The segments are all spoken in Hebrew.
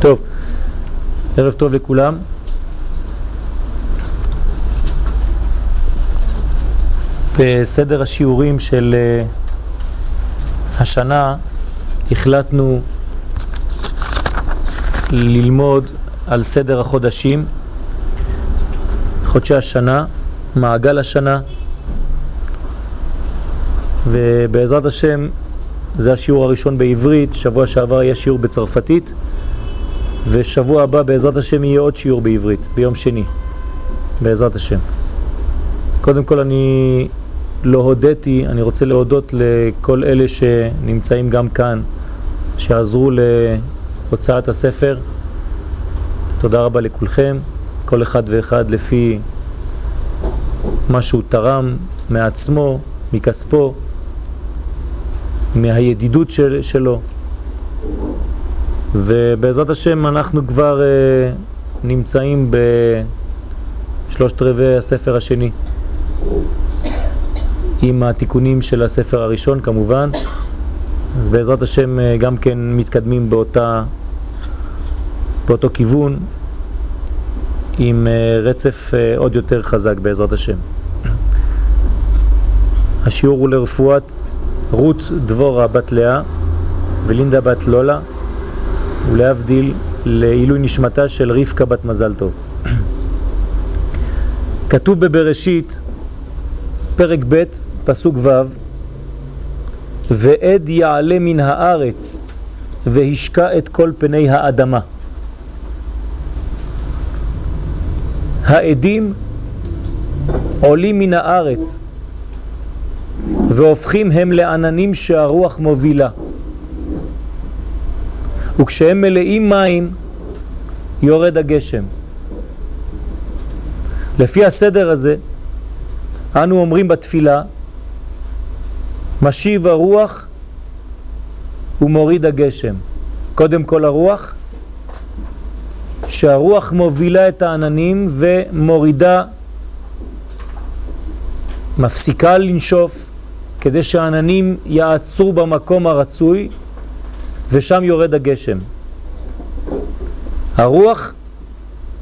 טוב, ערב טוב לכולם. בסדר השיעורים של אה, השנה החלטנו ללמוד על סדר החודשים, חודשי השנה, מעגל השנה, ובעזרת השם זה השיעור הראשון בעברית, שבוע שעבר היה שיעור בצרפתית, ושבוע הבא בעזרת השם יהיה עוד שיעור בעברית, ביום שני, בעזרת השם. קודם כל אני לא הודיתי, אני רוצה להודות לכל אלה שנמצאים גם כאן, שעזרו להוצאת הספר. תודה רבה לכולכם, כל אחד ואחד לפי מה שהוא תרם מעצמו, מכספו, מהידידות של, שלו. ובעזרת השם אנחנו כבר uh, נמצאים בשלושת רבעי הספר השני. עם התיקונים של הספר הראשון כמובן. אז בעזרת השם uh, גם כן מתקדמים באותה, באותו כיוון עם uh, רצף uh, עוד יותר חזק בעזרת השם. השיעור הוא לרפואת רות דבורה בת לאה ולינדה בת לולה ולהבדיל לעילוי נשמתה של רבקה בת מזל טוב. כתוב בבראשית, פרק ב', פסוק ו', ועד יעלה מן הארץ והשקע את כל פני האדמה. העדים עולים מן הארץ והופכים הם לעננים שהרוח מובילה. וכשהם מלאים מים יורד הגשם. לפי הסדר הזה אנו אומרים בתפילה משיב הרוח ומוריד הגשם. קודם כל הרוח, שהרוח מובילה את העננים ומורידה, מפסיקה לנשוף כדי שהעננים יעצרו במקום הרצוי ושם יורד הגשם. הרוח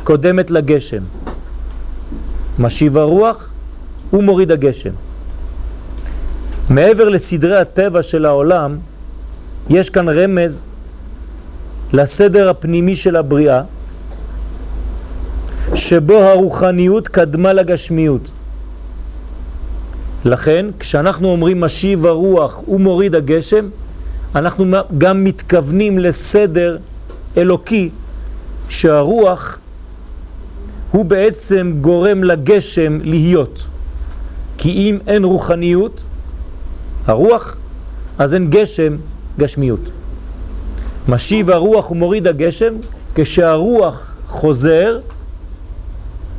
קודמת לגשם. משיב הרוח ומוריד הגשם. מעבר לסדרי הטבע של העולם, יש כאן רמז לסדר הפנימי של הבריאה, שבו הרוחניות קדמה לגשמיות. לכן, כשאנחנו אומרים משיב הרוח ומוריד הגשם, אנחנו גם מתכוונים לסדר אלוקי שהרוח הוא בעצם גורם לגשם להיות. כי אם אין רוחניות, הרוח, אז אין גשם, גשמיות. משיב הרוח ומוריד הגשם, כשהרוח חוזר,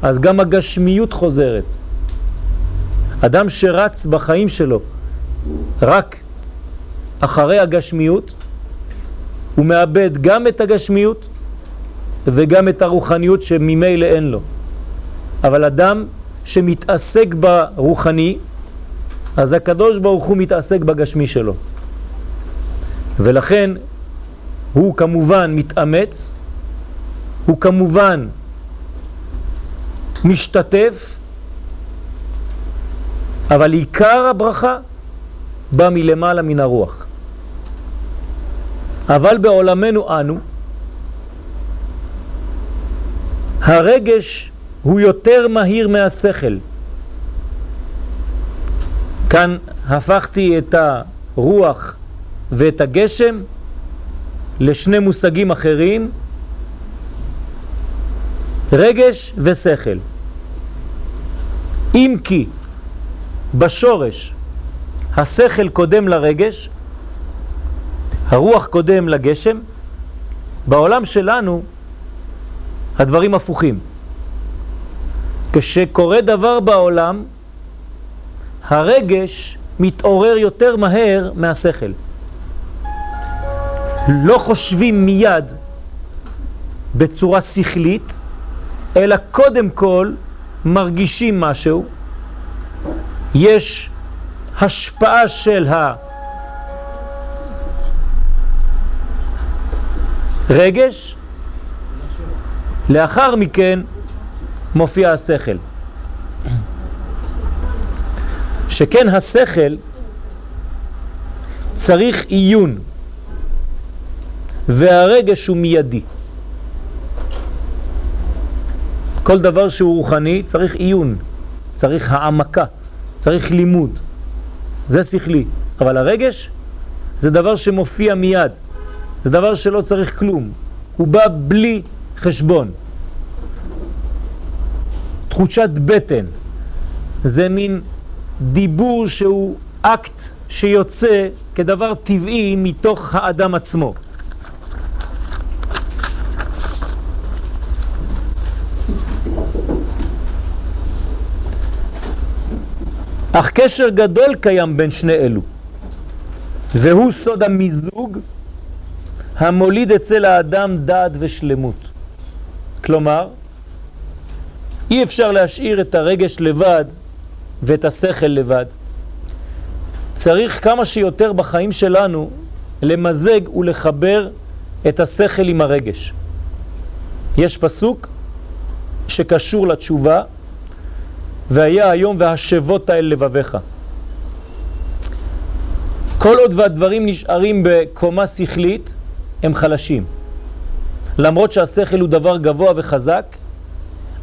אז גם הגשמיות חוזרת. אדם שרץ בחיים שלו רק אחרי הגשמיות, הוא מאבד גם את הגשמיות וגם את הרוחניות שממילא אין לו. אבל אדם שמתעסק ברוחני, אז הקדוש ברוך הוא מתעסק בגשמי שלו. ולכן הוא כמובן מתאמץ, הוא כמובן משתתף, אבל עיקר הברכה בא מלמעלה מן הרוח. אבל בעולמנו אנו, הרגש הוא יותר מהיר מהשכל. כאן הפכתי את הרוח ואת הגשם לשני מושגים אחרים, רגש ושכל. אם כי בשורש השכל קודם לרגש, הרוח קודם לגשם, בעולם שלנו הדברים הפוכים. כשקורה דבר בעולם, הרגש מתעורר יותר מהר מהשכל. לא חושבים מיד בצורה שכלית, אלא קודם כל מרגישים משהו, יש השפעה של הרגש, לאחר מכן מופיע השכל. שכן השכל צריך עיון, והרגש הוא מיידי. כל דבר שהוא רוחני צריך עיון, צריך העמקה, צריך לימוד. זה שכלי. אבל הרגש זה דבר שמופיע מיד. זה דבר שלא צריך כלום. הוא בא בלי חשבון. תחושת בטן. זה מין דיבור שהוא אקט שיוצא כדבר טבעי מתוך האדם עצמו. אך קשר גדול קיים בין שני אלו, והוא סוד המיזוג המוליד אצל האדם דעת ושלמות. כלומר, אי אפשר להשאיר את הרגש לבד ואת השכל לבד. צריך כמה שיותר בחיים שלנו למזג ולחבר את השכל עם הרגש. יש פסוק שקשור לתשובה, והיה היום והשבות האל לבביך. כל עוד והדברים נשארים בקומה שכלית, הם חלשים. למרות שהשכל הוא דבר גבוה וחזק,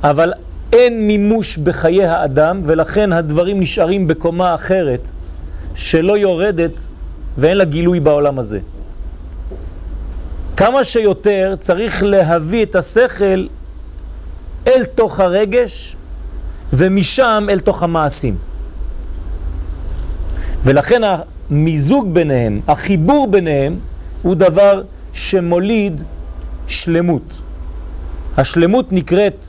אבל אין מימוש בחיי האדם, ולכן הדברים נשארים בקומה אחרת, שלא יורדת ואין לה גילוי בעולם הזה. כמה שיותר צריך להביא את השכל אל תוך הרגש ומשם אל תוך המעשים. ולכן המיזוג ביניהם, החיבור ביניהם, הוא דבר שמוליד שלמות. השלמות נקראת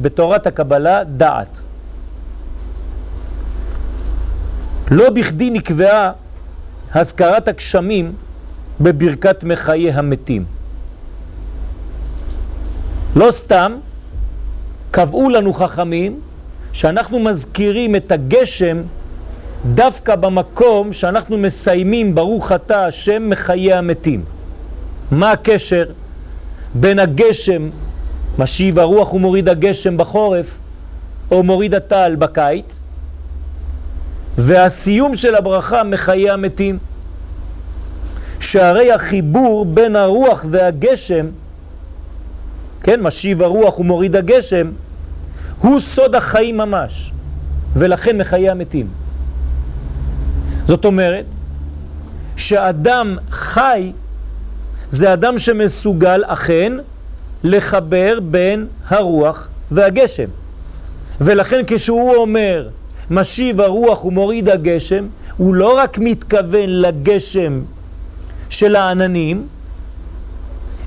בתורת הקבלה דעת. לא בכדי נקבעה הזכרת הגשמים בברכת מחיי המתים. לא סתם קבעו לנו חכמים שאנחנו מזכירים את הגשם דווקא במקום שאנחנו מסיימים ברוך אתה השם מחיי המתים. מה הקשר בין הגשם, משיב הרוח ומוריד הגשם בחורף, או מוריד הטל בקיץ, והסיום של הברכה מחיי המתים. שהרי החיבור בין הרוח והגשם, כן, משיב הרוח ומוריד הגשם, הוא סוד החיים ממש, ולכן מחיי המתים. זאת אומרת, שאדם חי זה אדם שמסוגל אכן לחבר בין הרוח והגשם. ולכן כשהוא אומר משיב הרוח ומוריד הגשם, הוא לא רק מתכוון לגשם של העננים,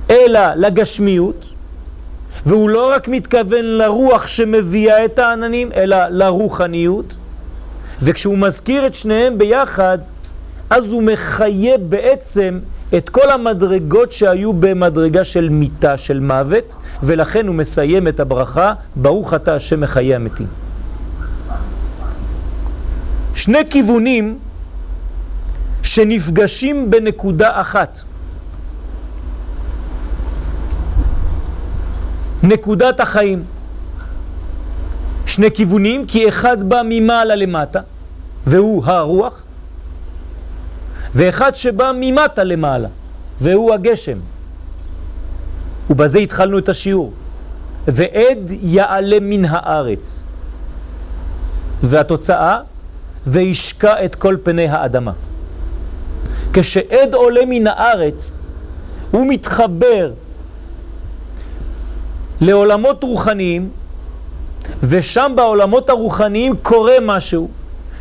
אלא לגשמיות, והוא לא רק מתכוון לרוח שמביאה את העננים, אלא לרוחניות, וכשהוא מזכיר את שניהם ביחד, אז הוא מחייב בעצם את כל המדרגות שהיו במדרגה של מיטה, של מוות, ולכן הוא מסיים את הברכה, ברוך אתה השם מחיי המתים. שני כיוונים שנפגשים בנקודה אחת. נקודת החיים. שני כיוונים, כי אחד בא ממעלה למטה, והוא הרוח, ואחד שבא ממטה למעלה, והוא הגשם. ובזה התחלנו את השיעור. ועד יעלה מן הארץ. והתוצאה, וישקע את כל פני האדמה. כשעד עולה מן הארץ, הוא מתחבר לעולמות רוחניים, ושם בעולמות הרוחניים קורה משהו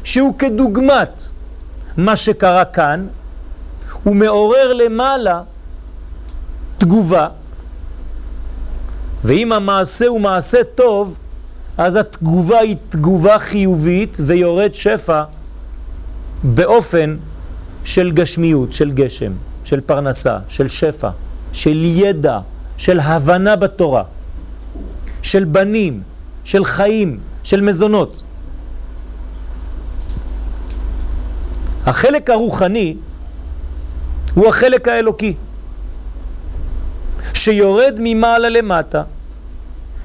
שהוא כדוגמת מה שקרה כאן, הוא מעורר למעלה תגובה, ואם המעשה הוא מעשה טוב, אז התגובה היא תגובה חיובית ויורד שפע באופן של גשמיות, של גשם, של פרנסה, של שפע, של ידע, של הבנה בתורה, של בנים, של חיים, של מזונות. החלק הרוחני הוא החלק האלוקי, שיורד ממעלה למטה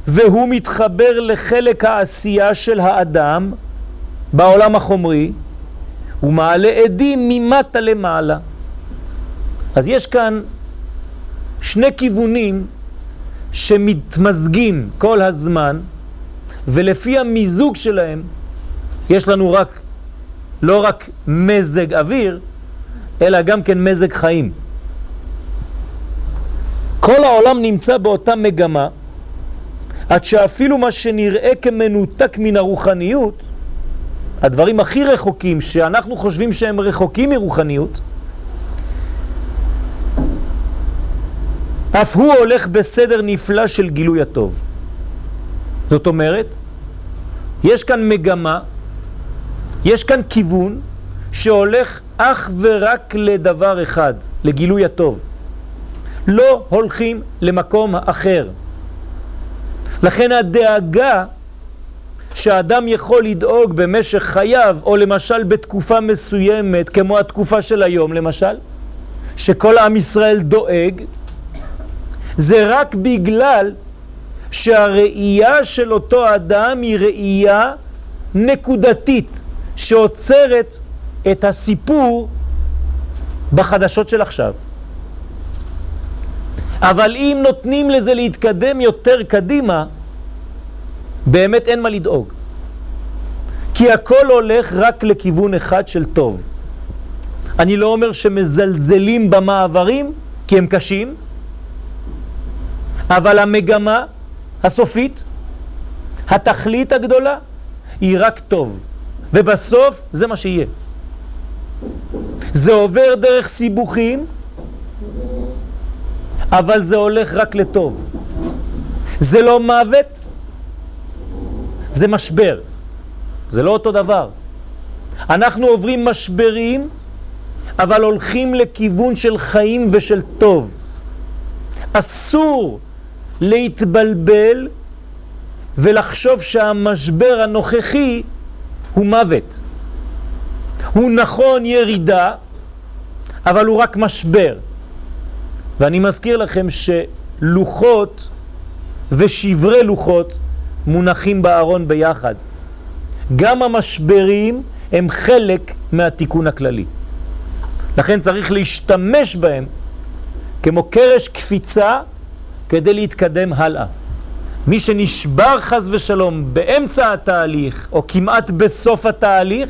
והוא מתחבר לחלק העשייה של האדם בעולם החומרי, הוא מעלה עדים ממטה למעלה. אז יש כאן שני כיוונים שמתמזגים כל הזמן, ולפי המיזוג שלהם יש לנו רק, לא רק מזג אוויר, אלא גם כן מזג חיים. כל העולם נמצא באותה מגמה, עד שאפילו מה שנראה כמנותק מן הרוחניות, הדברים הכי רחוקים שאנחנו חושבים שהם רחוקים מרוחניות, אף הוא הולך בסדר נפלא של גילוי הטוב. זאת אומרת, יש כאן מגמה, יש כאן כיוון שהולך אך ורק לדבר אחד, לגילוי הטוב. לא הולכים למקום אחר. לכן הדאגה שאדם יכול לדאוג במשך חייו, או למשל בתקופה מסוימת, כמו התקופה של היום למשל, שכל עם ישראל דואג, זה רק בגלל שהראייה של אותו אדם היא ראייה נקודתית, שעוצרת את הסיפור בחדשות של עכשיו. אבל אם נותנים לזה להתקדם יותר קדימה, באמת אין מה לדאוג. כי הכל הולך רק לכיוון אחד של טוב. אני לא אומר שמזלזלים במעברים, כי הם קשים, אבל המגמה הסופית, התכלית הגדולה, היא רק טוב. ובסוף זה מה שיהיה. זה עובר דרך סיבוכים, אבל זה הולך רק לטוב. זה לא מוות, זה משבר. זה לא אותו דבר. אנחנו עוברים משברים, אבל הולכים לכיוון של חיים ושל טוב. אסור להתבלבל ולחשוב שהמשבר הנוכחי הוא מוות. הוא נכון ירידה, אבל הוא רק משבר. ואני מזכיר לכם שלוחות ושברי לוחות מונחים בארון ביחד. גם המשברים הם חלק מהתיקון הכללי. לכן צריך להשתמש בהם כמו קרש קפיצה כדי להתקדם הלאה. מי שנשבר חז ושלום באמצע התהליך או כמעט בסוף התהליך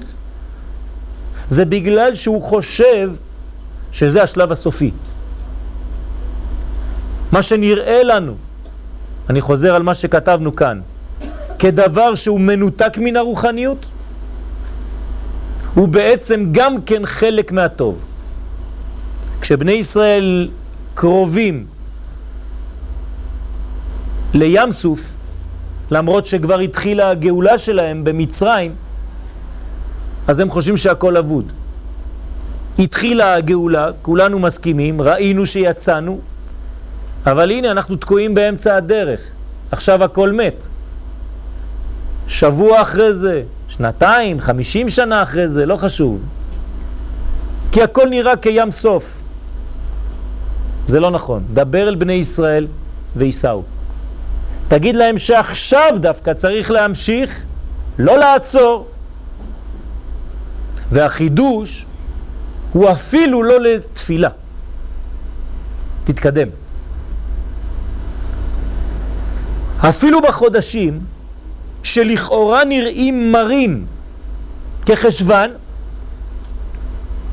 זה בגלל שהוא חושב שזה השלב הסופי. מה שנראה לנו, אני חוזר על מה שכתבנו כאן, כדבר שהוא מנותק מן הרוחניות, הוא בעצם גם כן חלק מהטוב. כשבני ישראל קרובים לים סוף, למרות שכבר התחילה הגאולה שלהם במצרים, אז הם חושבים שהכל אבוד. התחילה הגאולה, כולנו מסכימים, ראינו שיצאנו, אבל הנה אנחנו תקועים באמצע הדרך, עכשיו הכל מת. שבוע אחרי זה, שנתיים, חמישים שנה אחרי זה, לא חשוב. כי הכל נראה כים סוף. זה לא נכון. דבר אל בני ישראל ויסעו. תגיד להם שעכשיו דווקא צריך להמשיך, לא לעצור. והחידוש הוא אפילו לא לתפילה. תתקדם. אפילו בחודשים שלכאורה נראים מרים כחשבן,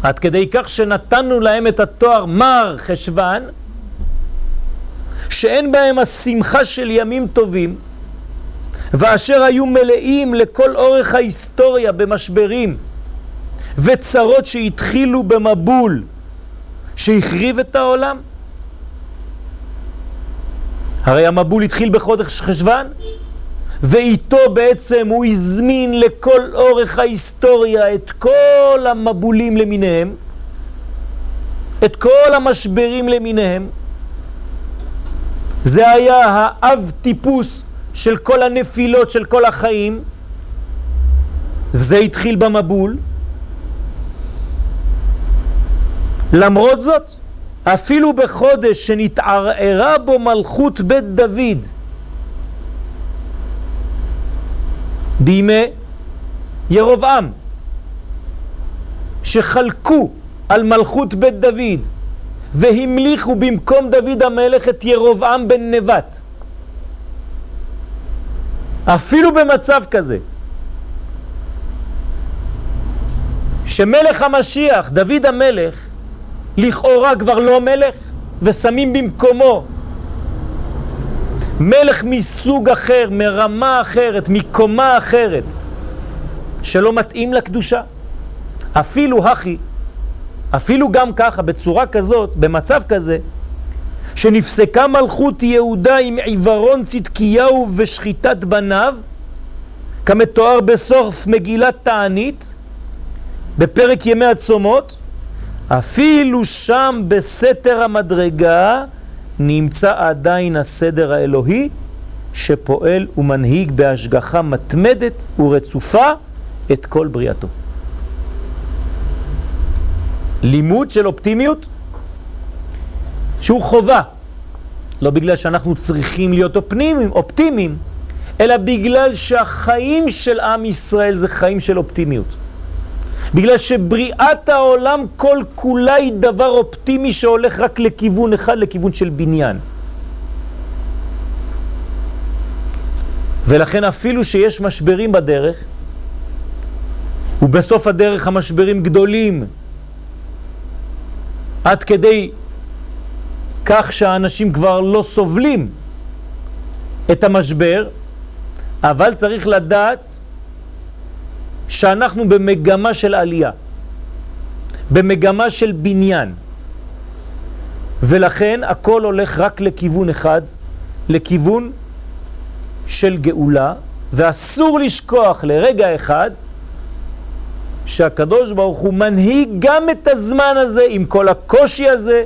עד כדי כך שנתנו להם את התואר מר חשבן, שאין בהם השמחה של ימים טובים, ואשר היו מלאים לכל אורך ההיסטוריה במשברים וצרות שהתחילו במבול שהחריב את העולם. הרי המבול התחיל בחודש חשבן, ואיתו בעצם הוא הזמין לכל אורך ההיסטוריה את כל המבולים למיניהם, את כל המשברים למיניהם, זה היה האב טיפוס של כל הנפילות של כל החיים, וזה התחיל במבול. למרות זאת, אפילו בחודש שנתערערה בו מלכות בית דוד, בימי ירובעם, שחלקו על מלכות בית דוד והמליכו במקום דוד המלך את ירובעם בן נבט. אפילו במצב כזה, שמלך המשיח, דוד המלך, לכאורה כבר לא מלך, ושמים במקומו מלך מסוג אחר, מרמה אחרת, מקומה אחרת, שלא מתאים לקדושה. אפילו הכי, אפילו גם ככה, בצורה כזאת, במצב כזה, שנפסקה מלכות יהודה עם עיוורון צדקיהו ושחיטת בניו, כמתואר בסוף מגילת תענית, בפרק ימי הצומות, אפילו שם בסתר המדרגה נמצא עדיין הסדר האלוהי שפועל ומנהיג בהשגחה מתמדת ורצופה את כל בריאתו. לימוד של אופטימיות שהוא חובה, לא בגלל שאנחנו צריכים להיות אופטימיים, אופטימיים אלא בגלל שהחיים של עם ישראל זה חיים של אופטימיות. בגלל שבריאת העולם כל כולה היא דבר אופטימי שהולך רק לכיוון אחד, לכיוון של בניין. ולכן אפילו שיש משברים בדרך, ובסוף הדרך המשברים גדולים, עד כדי כך שהאנשים כבר לא סובלים את המשבר, אבל צריך לדעת שאנחנו במגמה של עלייה, במגמה של בניין, ולכן הכל הולך רק לכיוון אחד, לכיוון של גאולה, ואסור לשכוח לרגע אחד שהקדוש ברוך הוא מנהיג גם את הזמן הזה עם כל הקושי הזה,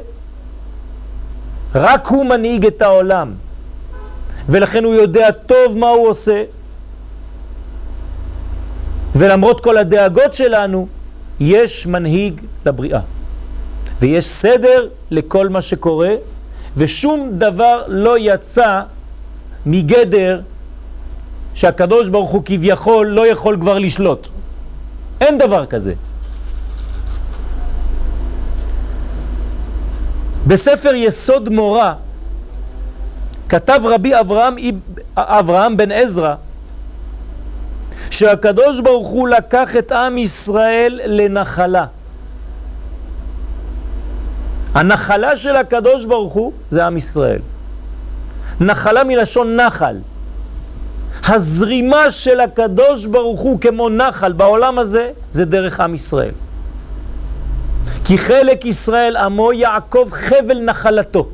רק הוא מנהיג את העולם, ולכן הוא יודע טוב מה הוא עושה, ולמרות כל הדאגות שלנו, יש מנהיג לבריאה. ויש סדר לכל מה שקורה, ושום דבר לא יצא מגדר שהקדוש ברוך הוא כביכול לא יכול כבר לשלוט. אין דבר כזה. בספר יסוד מורה כתב רבי אברהם, אברהם בן עזרא שהקדוש ברוך הוא לקח את עם ישראל לנחלה. הנחלה של הקדוש ברוך הוא זה עם ישראל. נחלה מלשון נחל. הזרימה של הקדוש ברוך הוא כמו נחל בעולם הזה, זה דרך עם ישראל. כי חלק ישראל עמו יעקב חבל נחלתו.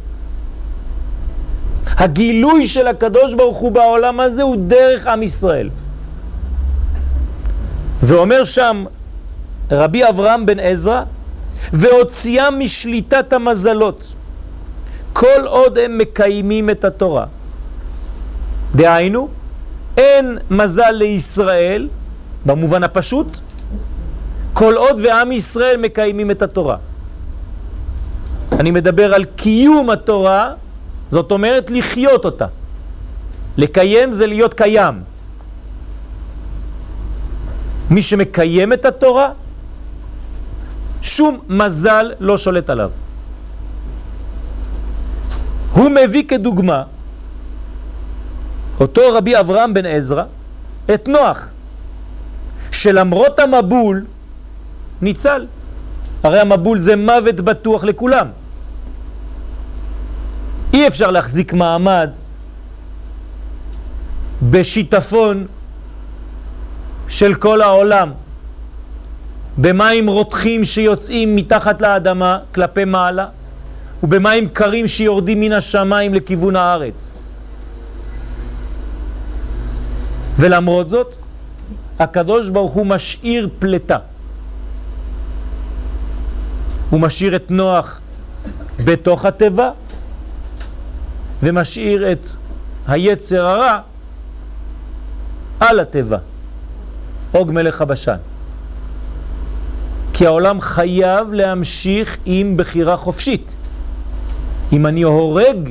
הגילוי של הקדוש ברוך הוא בעולם הזה הוא דרך עם ישראל. ואומר שם רבי אברהם בן עזרא, והוציאם משליטת המזלות, כל עוד הם מקיימים את התורה. דהיינו, אין מזל לישראל, במובן הפשוט, כל עוד ועם ישראל מקיימים את התורה. אני מדבר על קיום התורה, זאת אומרת לחיות אותה. לקיים זה להיות קיים. מי שמקיים את התורה, שום מזל לא שולט עליו. הוא מביא כדוגמה אותו רבי אברהם בן עזרא, את נוח, שלמרות המבול ניצל. הרי המבול זה מוות בטוח לכולם. אי אפשר להחזיק מעמד בשיטפון של כל העולם, במים רותחים שיוצאים מתחת לאדמה כלפי מעלה, ובמים קרים שיורדים מן השמיים לכיוון הארץ. ולמרות זאת, הקדוש ברוך הוא משאיר פלטה. הוא משאיר את נוח בתוך התיבה, ומשאיר את היצר הרע על התיבה. אוג מלך הבשן. כי העולם חייב להמשיך עם בחירה חופשית. אם אני הורג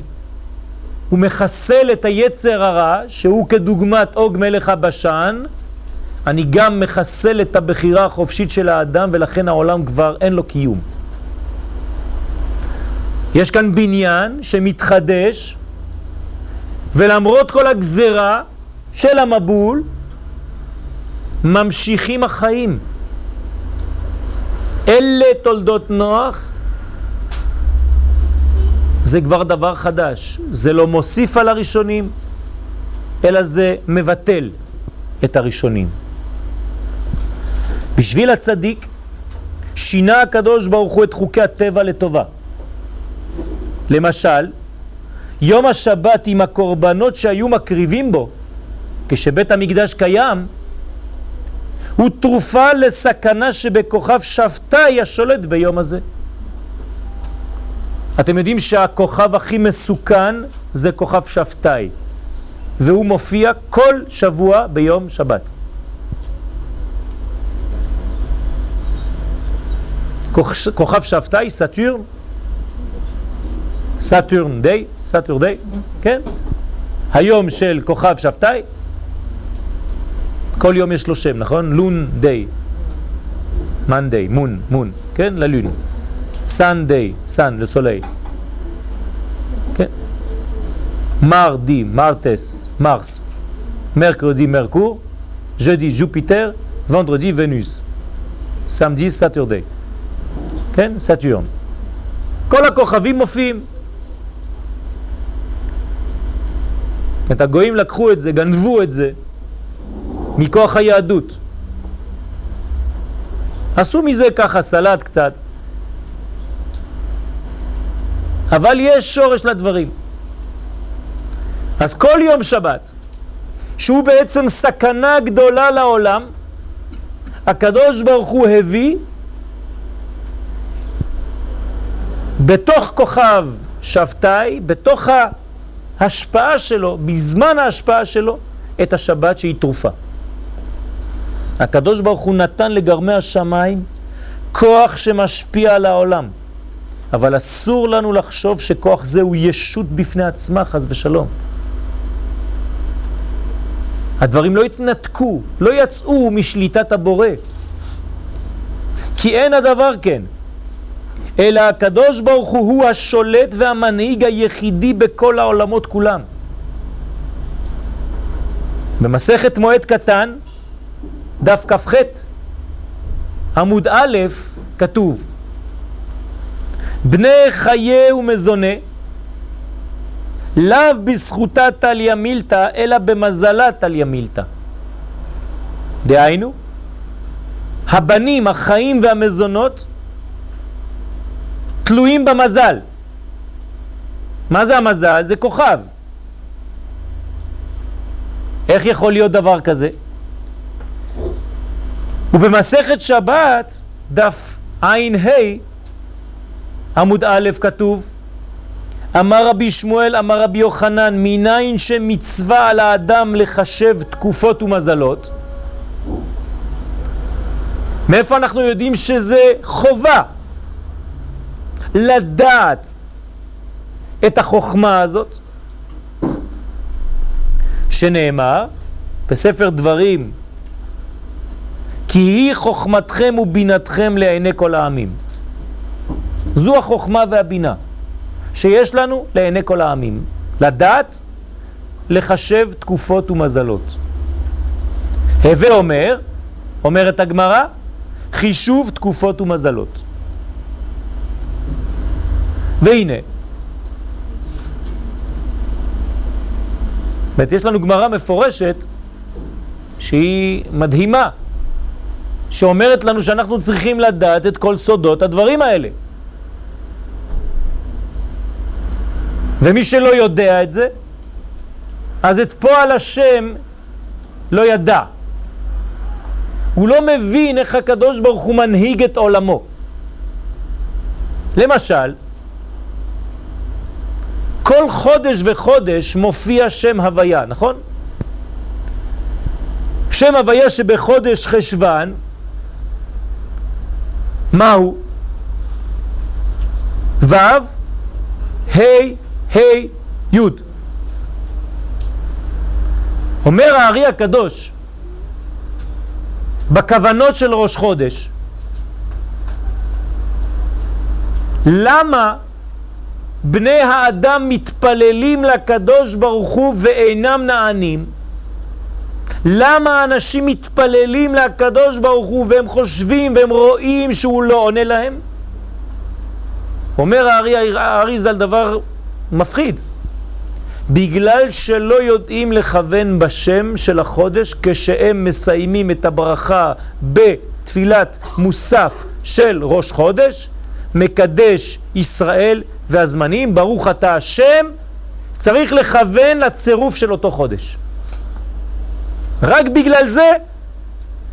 ומחסל את היצר הרע, שהוא כדוגמת אוג מלך הבשן, אני גם מחסל את הבחירה החופשית של האדם ולכן העולם כבר אין לו קיום. יש כאן בניין שמתחדש ולמרות כל הגזרה של המבול ממשיכים החיים. אלה תולדות נוח, זה כבר דבר חדש. זה לא מוסיף על הראשונים, אלא זה מבטל את הראשונים. בשביל הצדיק שינה הקדוש ברוך הוא את חוקי הטבע לטובה. למשל, יום השבת עם הקורבנות שהיו מקריבים בו, כשבית המקדש קיים, הוא תרופה לסכנה שבכוכב שבתאי השולט ביום הזה. אתם יודעים שהכוכב הכי מסוכן זה כוכב שבתאי, והוא מופיע כל שבוע ביום שבת. כוכב שבתאי, Saturn, Saturn day, Saturday, כן? היום של כוכב שבתאי, כל יום יש לו שם, נכון? lundi, Monday, moon, moon, כן? la lune. Sunday, sun, le soleil. כן? mardi, martes, Mars, mercredi, Mercure, jeudi, Jupiter, ונדרדי, ונוס. סמדי, סאטורדיי. כן? סטיורן. כל הכוכבים מופיעים. את הגויים לקחו את זה, גנבו את זה מכוח היהדות. עשו מזה ככה סלט קצת, אבל יש שורש לדברים. אז כל יום שבת, שהוא בעצם סכנה גדולה לעולם, הקדוש ברוך הוא הביא בתוך כוכב שבתאי, בתוך ההשפעה שלו, בזמן ההשפעה שלו, את השבת שהיא תרופה. הקדוש ברוך הוא נתן לגרמי השמיים כוח שמשפיע על העולם. אבל אסור לנו לחשוב שכוח זה הוא ישות בפני עצמה, חז ושלום. הדברים לא התנתקו, לא יצאו משליטת הבורא. כי אין הדבר כן. אלא הקדוש ברוך הוא הוא השולט והמנהיג היחידי בכל העולמות כולם. במסכת מועד קטן, דף כ"ח, עמוד א', כתוב בני חיי ומזונה לאו בזכותה תליה מילתא, אלא במזלה תליה מילתא. דהיינו, הבנים, החיים והמזונות תלויים במזל. מה זה המזל? זה כוכב. איך יכול להיות דבר כזה? ובמסכת שבת, דף ע"ה, עמוד א', כתוב אמר רבי שמואל, אמר רבי יוחנן, מניין שמצווה על האדם לחשב תקופות ומזלות? מאיפה אנחנו יודעים שזה חובה? לדעת את החוכמה הזאת, שנאמר בספר דברים, כי היא חוכמתכם ובינתכם לעיני כל העמים. זו החוכמה והבינה שיש לנו לעיני כל העמים. לדעת לחשב תקופות ומזלות. הווה אומר, אומרת הגמרא, חישוב תקופות ומזלות. והנה, זאת יש לנו גמרא מפורשת שהיא מדהימה, שאומרת לנו שאנחנו צריכים לדעת את כל סודות הדברים האלה. ומי שלא יודע את זה, אז את פועל השם לא ידע. הוא לא מבין איך הקדוש ברוך הוא מנהיג את עולמו. למשל, כל חודש וחודש מופיע שם הוויה, נכון? שם הוויה שבחודש חשוון, מהו? ו', ה', ה', י'. אומר הארי הקדוש, בכוונות של ראש חודש, למה בני האדם מתפללים לקדוש ברוך הוא ואינם נענים? למה אנשים מתפללים לקדוש ברוך הוא והם חושבים והם רואים שהוא לא עונה להם? אומר הארי, הארי ז"ל דבר מפחיד. בגלל שלא יודעים לכוון בשם של החודש כשהם מסיימים את הברכה בתפילת מוסף של ראש חודש, מקדש ישראל והזמנים, ברוך אתה השם, צריך לכוון לצירוף של אותו חודש. רק בגלל זה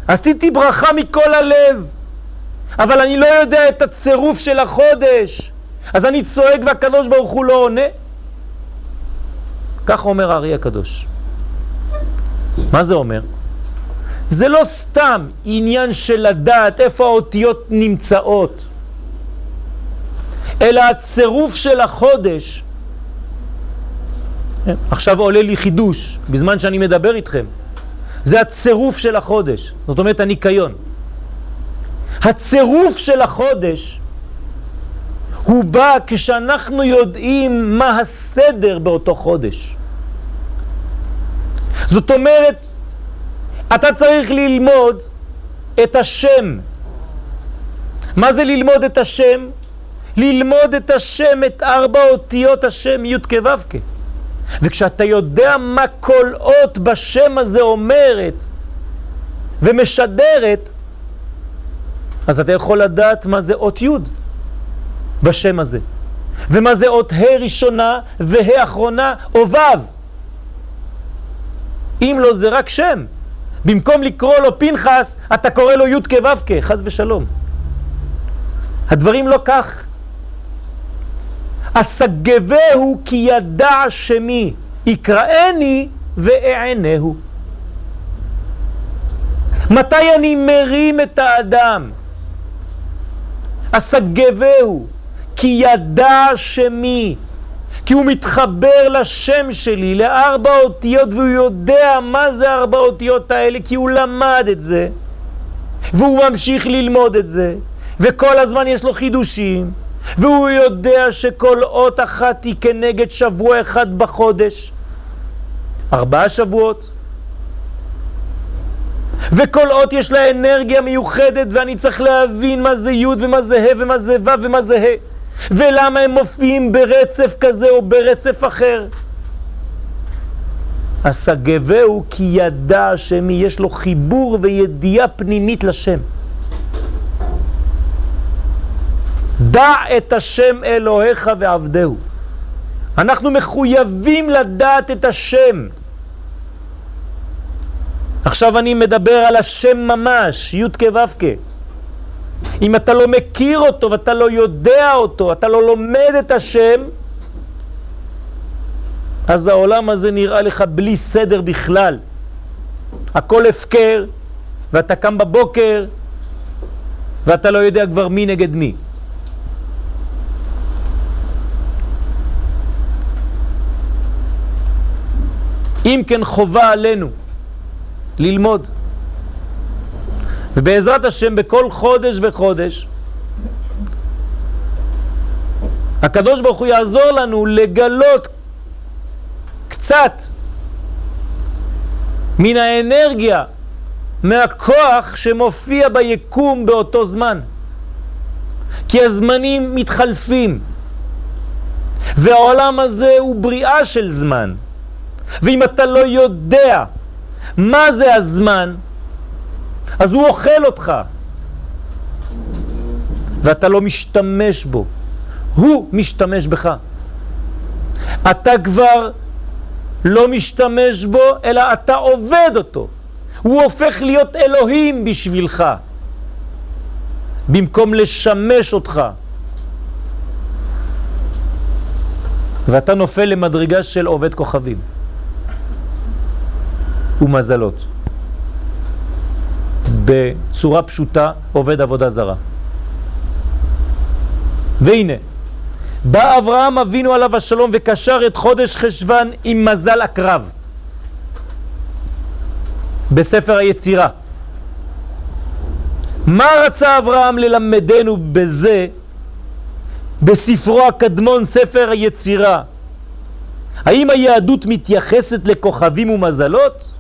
עשיתי ברכה מכל הלב, אבל אני לא יודע את הצירוף של החודש, אז אני צועק והקדוש ברוך הוא לא עונה. כך אומר הארי הקדוש. מה זה אומר? זה לא סתם עניין של לדעת איפה האותיות נמצאות, אלא הצירוף של החודש. עכשיו עולה לי חידוש, בזמן שאני מדבר איתכם. זה הצירוף של החודש, זאת אומרת הניקיון. הצירוף של החודש הוא בא כשאנחנו יודעים מה הסדר באותו חודש. זאת אומרת, אתה צריך ללמוד את השם. מה זה ללמוד את השם? ללמוד את השם, את ארבע אותיות השם, י' כו' כ'. וכשאתה יודע מה כל אות בשם הזה אומרת ומשדרת, אז אתה יכול לדעת מה זה אות י' בשם הזה. ומה זה אות ה' ראשונה וה' אחרונה או ו'. אם לא זה רק שם. במקום לקרוא לו פנחס, אתה קורא לו י' כו' כ', חס ושלום. הדברים לא כך. אסגבהו כי ידע שמי, יקראני ואענהו. מתי אני מרים את האדם? אסגבהו כי ידע שמי, כי הוא מתחבר לשם שלי, לארבע אותיות, והוא יודע מה זה ארבע אותיות האלה, כי הוא למד את זה, והוא ממשיך ללמוד את זה, וכל הזמן יש לו חידושים. והוא יודע שכל אות אחת היא כנגד שבוע אחד בחודש, ארבעה שבועות. וכל אות יש לה אנרגיה מיוחדת ואני צריך להבין מה זה י' ומה זה ה' ומה זה ו' ומה זה ה' ולמה הם מופיעים ברצף כזה או ברצף אחר. אסגבהו כי ידע שמי יש לו חיבור וידיעה פנימית לשם. דע את השם אלוהיך ועבדהו. אנחנו מחויבים לדעת את השם. עכשיו אני מדבר על השם ממש, י' כו' אם אתה לא מכיר אותו ואתה לא יודע אותו, אתה לא לומד את השם, אז העולם הזה נראה לך בלי סדר בכלל. הכל הפקר, ואתה קם בבוקר, ואתה לא יודע כבר מי נגד מי. אם כן חובה עלינו ללמוד. ובעזרת השם בכל חודש וחודש הקדוש ברוך הוא יעזור לנו לגלות קצת מן האנרגיה, מהכוח שמופיע ביקום באותו זמן. כי הזמנים מתחלפים, והעולם הזה הוא בריאה של זמן. ואם אתה לא יודע מה זה הזמן, אז הוא אוכל אותך, ואתה לא משתמש בו, הוא משתמש בך. אתה כבר לא משתמש בו, אלא אתה עובד אותו. הוא הופך להיות אלוהים בשבילך, במקום לשמש אותך. ואתה נופל למדרגה של עובד כוכבים. ומזלות. בצורה פשוטה עובד עבודה זרה. והנה, בא אברהם אבינו עליו השלום וקשר את חודש חשבן עם מזל הקרב בספר היצירה. מה רצה אברהם ללמדנו בזה, בספרו הקדמון, ספר היצירה? האם היהדות מתייחסת לכוכבים ומזלות?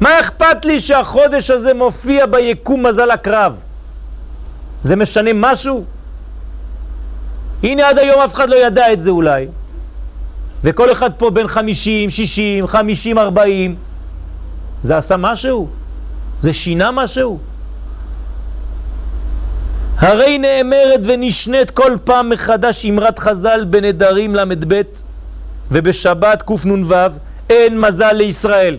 מה אכפת לי שהחודש הזה מופיע ביקום מזל הקרב? זה משנה משהו? הנה עד היום אף אחד לא ידע את זה אולי. וכל אחד פה בין 50, 60, 50, 40. זה עשה משהו? זה שינה משהו? הרי נאמרת ונשנית כל פעם מחדש אמרת חז"ל בנדרים ל"ב ובשבת קנ"ו אין מזל לישראל.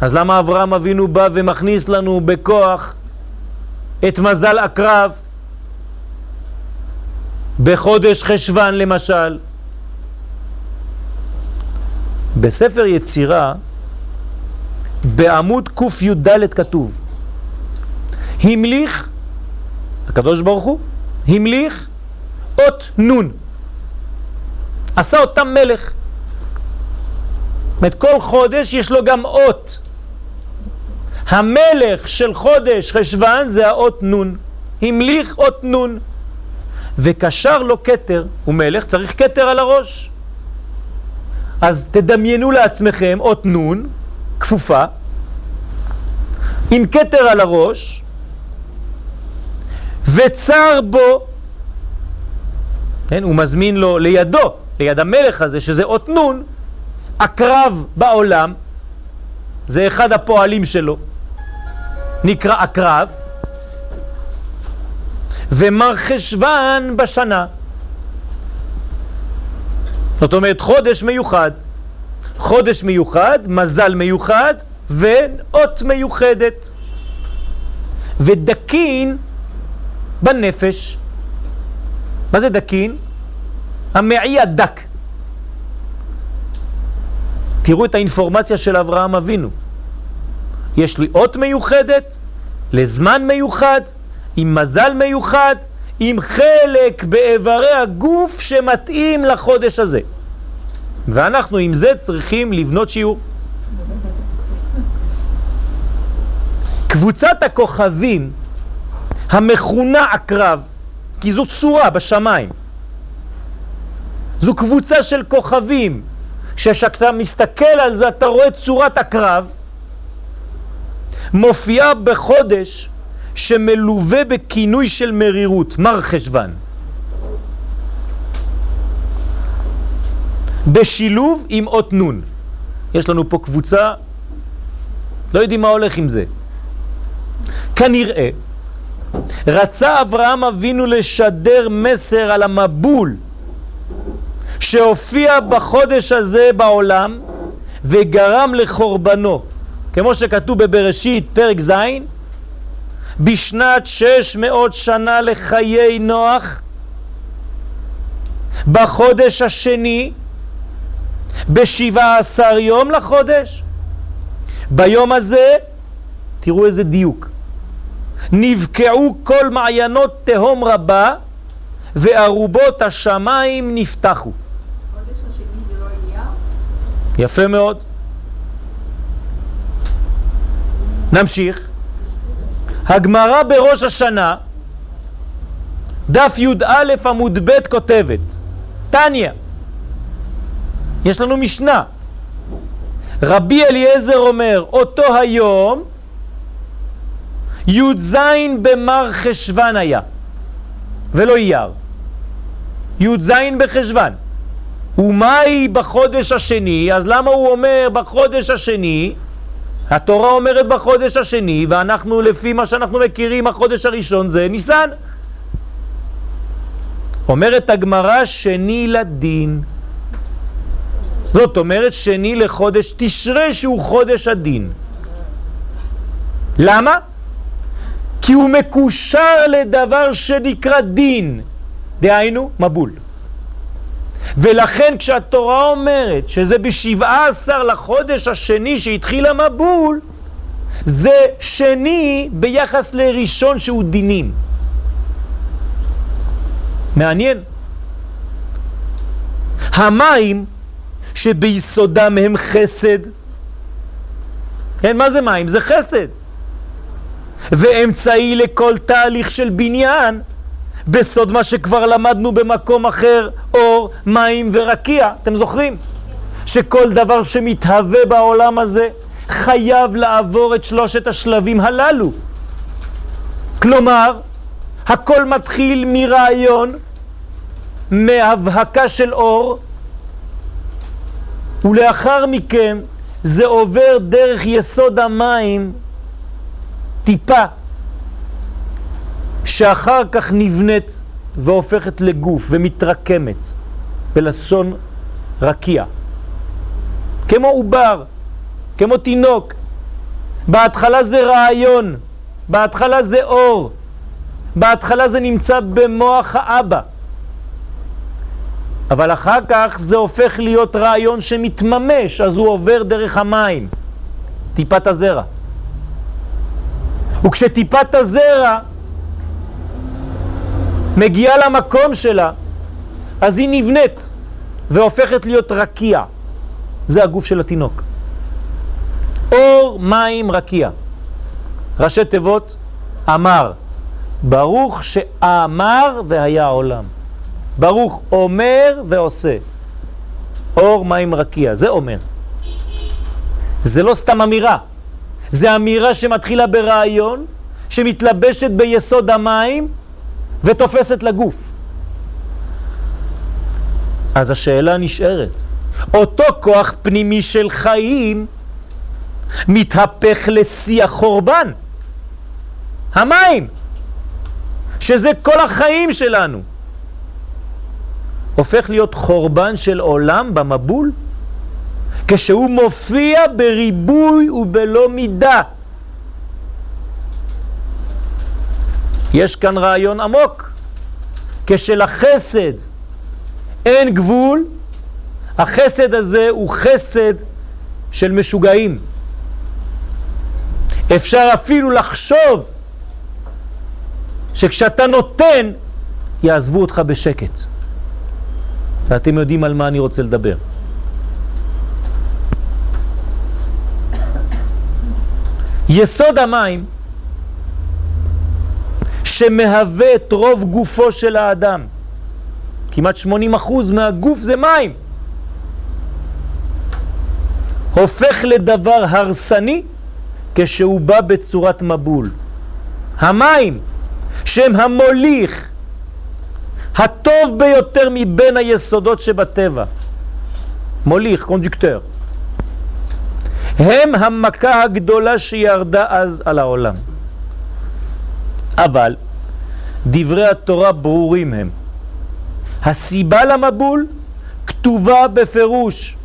אז למה אברהם אבינו בא ומכניס לנו בכוח את מזל הקרב בחודש חשוון למשל? בספר יצירה בעמוד קי"ד כתוב המליך, הקדוש ברוך הוא, המליך אות נון, עשה אותם מלך. זאת אומרת, כל חודש יש לו גם אות. המלך של חודש חשוון זה האות נון, המליך אות נון, וקשר לו כתר, הוא מלך, צריך כתר על הראש. אז תדמיינו לעצמכם אות נון, כפופה, עם כתר על הראש, וצר בו, כן, הוא מזמין לו לידו, ליד המלך הזה, שזה אות נון, הקרב בעולם, זה אחד הפועלים שלו, נקרא הקרב, ומר חשוון בשנה. זאת אומרת חודש מיוחד. חודש מיוחד, מזל מיוחד ואות מיוחדת. ודקין בנפש. מה זה דקין? המעי הדק. תראו את האינפורמציה של אברהם אבינו. יש לי אות מיוחדת, לזמן מיוחד, עם מזל מיוחד, עם חלק באיברי הגוף שמתאים לחודש הזה. ואנחנו עם זה צריכים לבנות שיעור. קבוצת הכוכבים המכונה עקרב, כי זו צורה בשמיים. זו קבוצה של כוכבים, שכשאתה מסתכל על זה אתה רואה צורת עקרב, מופיעה בחודש שמלווה בכינוי של מרירות, מר חשוון. בשילוב עם אות נון. יש לנו פה קבוצה, לא יודעים מה הולך עם זה. כנראה רצה אברהם אבינו לשדר מסר על המבול שהופיע בחודש הזה בעולם וגרם לחורבנו. כמו שכתוב בבראשית פרק ז', בשנת שש מאות שנה לחיי נוח, בחודש השני, בשבעה עשר יום לחודש, ביום הזה, תראו איזה דיוק, נבקעו כל מעיינות תהום רבה וארובות השמיים נפתחו. לא יפה מאוד. נמשיך. הגמרא בראש השנה, דף י"א עמוד ב' כותבת, טניה, יש לנו משנה, רבי אליעזר אומר, אותו היום י"ז במר חשוון היה, ולא אייר. י"ז בחשוון. ומהי בחודש השני? אז למה הוא אומר בחודש השני? התורה אומרת בחודש השני, ואנחנו לפי מה שאנחנו מכירים, החודש הראשון זה ניסן. אומרת הגמרא שני לדין. זאת אומרת שני לחודש תשרה שהוא חודש הדין. למה? כי הוא מקושר לדבר שנקרא דין, דהיינו מבול. ולכן כשהתורה אומרת שזה בשבעה עשר לחודש השני שהתחיל המבול, זה שני ביחס לראשון שהוא דינים. מעניין. המים שביסודם הם חסד, כן, מה זה מים? זה חסד. ואמצעי לכל תהליך של בניין, בסוד מה שכבר למדנו במקום אחר, אור, מים ורקיע. אתם זוכרים? שכל דבר שמתהווה בעולם הזה חייב לעבור את שלושת השלבים הללו. כלומר, הכל מתחיל מרעיון, מהבהקה של אור, ולאחר מכן זה עובר דרך יסוד המים טיפה, שאחר כך נבנית והופכת לגוף ומתרקמת בלשון רקיע. כמו עובר, כמו תינוק. בהתחלה זה רעיון, בהתחלה זה אור, בהתחלה זה נמצא במוח האבא. אבל אחר כך זה הופך להיות רעיון שמתממש, אז הוא עובר דרך המים, טיפת הזרע. וכשטיפת הזרע מגיעה למקום שלה, אז היא נבנית והופכת להיות רקיע. זה הגוף של התינוק. אור, מים, רקיע. ראשי תיבות, אמר. ברוך שאמר והיה העולם. ברוך אומר ועושה. אור, מים, רקיע. זה אומר. זה לא סתם אמירה. זה אמירה שמתחילה ברעיון, שמתלבשת ביסוד המים ותופסת לגוף. אז השאלה נשארת. אותו כוח פנימי של חיים מתהפך לשיא החורבן. המים, שזה כל החיים שלנו, הופך להיות חורבן של עולם במבול, כשהוא מופיע בריבוי ובלא מידה. יש כאן רעיון עמוק. כשלחסד אין גבול, החסד הזה הוא חסד של משוגעים. אפשר אפילו לחשוב שכשאתה נותן, יעזבו אותך בשקט. ואתם יודעים על מה אני רוצה לדבר. יסוד המים שמהווה את רוב גופו של האדם, כמעט 80% מהגוף זה מים, הופך לדבר הרסני כשהוא בא בצורת מבול. המים שהם המוליך הטוב ביותר מבין היסודות שבטבע, מוליך, קונדוקטר, הם המכה הגדולה שירדה אז על העולם. אבל דברי התורה ברורים הם. הסיבה למבול כתובה בפירוש.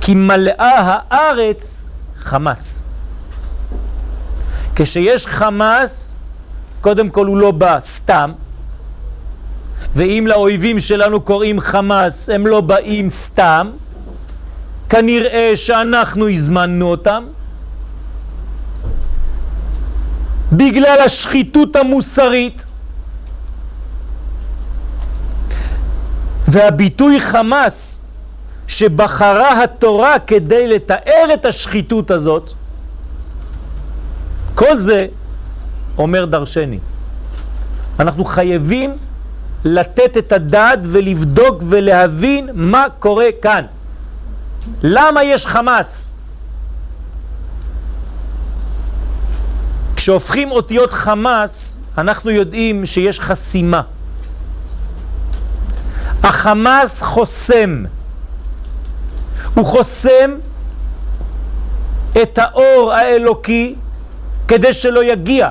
כי מלאה הארץ חמאס. כשיש חמאס, קודם כל הוא לא בא סתם, ואם לאויבים שלנו קוראים חמאס, הם לא באים סתם, כנראה שאנחנו הזמנו אותם, בגלל השחיתות המוסרית. והביטוי חמאס שבחרה התורה כדי לתאר את השחיתות הזאת, כל זה אומר דרשני. אנחנו חייבים לתת את הדעת ולבדוק ולהבין מה קורה כאן. למה יש חמאס? כשהופכים אותיות חמאס, אנחנו יודעים שיש חסימה. החמאס חוסם. הוא חוסם את האור האלוקי כדי שלא יגיע.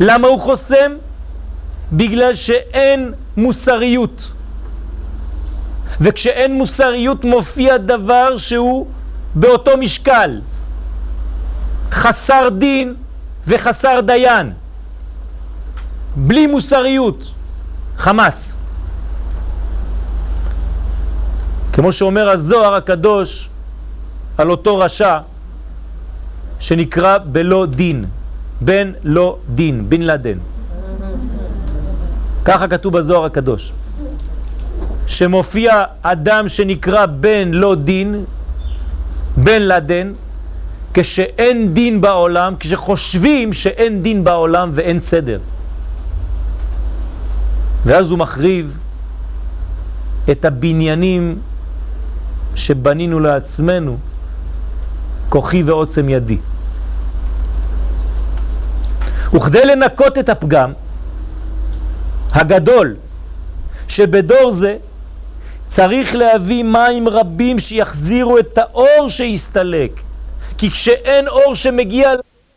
למה הוא חוסם? בגלל שאין מוסריות. וכשאין מוסריות מופיע דבר שהוא באותו משקל. חסר דין וחסר דיין. בלי מוסריות. חמאס. כמו שאומר הזוהר הקדוש על אותו רשע שנקרא בלא דין, בן לא דין, בן לדן. ככה כתוב בזוהר הקדוש. שמופיע אדם שנקרא בן לא דין, בן לדן, כשאין דין בעולם, כשחושבים שאין דין בעולם ואין סדר. ואז הוא מחריב את הבניינים שבנינו לעצמנו, כוחי ועוצם ידי. וכדי לנקות את הפגם הגדול שבדור זה צריך להביא מים רבים שיחזירו את האור שהסתלק כי כשאין אור שמגיע